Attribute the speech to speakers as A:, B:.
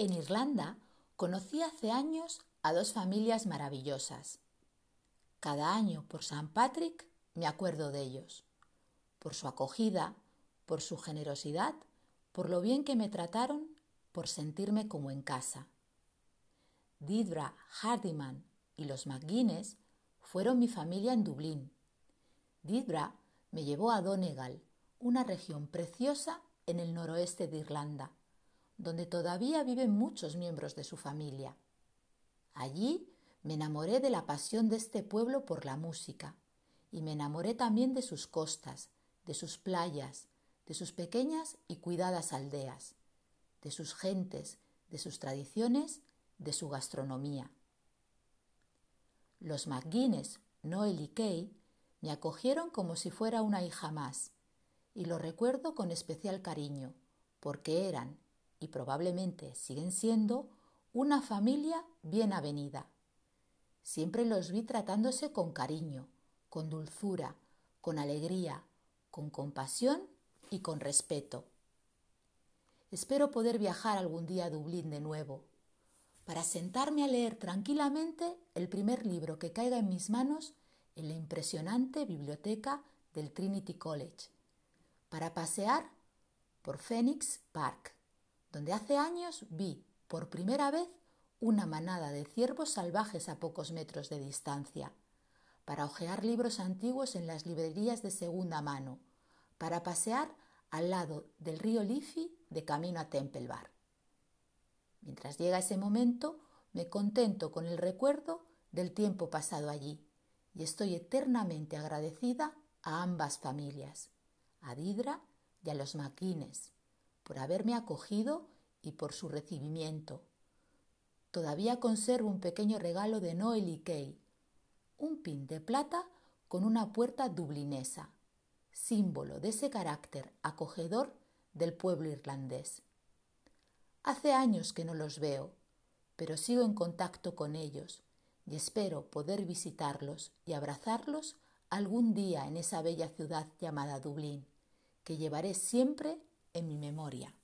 A: En Irlanda conocí hace años a dos familias maravillosas. Cada año por San Patrick me acuerdo de ellos, por su acogida, por su generosidad, por lo bien que me trataron, por sentirme como en casa. Didra Hardiman y los McGuinness fueron mi familia en Dublín. Didra me llevó a Donegal, una región preciosa en el noroeste de Irlanda, donde todavía viven muchos miembros de su familia. Allí me enamoré de la pasión de este pueblo por la música y me enamoré también de sus costas, de sus playas, de sus pequeñas y cuidadas aldeas, de sus gentes, de sus tradiciones, de su gastronomía. Los McGuinness, Noel y Kay me acogieron como si fuera una hija más, y lo recuerdo con especial cariño, porque eran, y probablemente siguen siendo, una familia bien avenida. Siempre los vi tratándose con cariño, con dulzura, con alegría, con compasión y con respeto. Espero poder viajar algún día a Dublín de nuevo, para sentarme a leer tranquilamente el primer libro que caiga en mis manos en la impresionante biblioteca del Trinity College, para pasear por Phoenix Park, donde hace años vi por primera vez una manada de ciervos salvajes a pocos metros de distancia, para hojear libros antiguos en las librerías de segunda mano, para pasear al lado del río Liffey de camino a Temple Bar. Mientras llega ese momento, me contento con el recuerdo del tiempo pasado allí y estoy eternamente agradecida a ambas familias, a Didra y a los Maquines, por haberme acogido y por su recibimiento. Todavía conservo un pequeño regalo de Noel y un pin de plata con una puerta dublinesa, símbolo de ese carácter acogedor del pueblo irlandés. Hace años que no los veo, pero sigo en contacto con ellos y espero poder visitarlos y abrazarlos algún día en esa bella ciudad llamada Dublín, que llevaré siempre en mi memoria.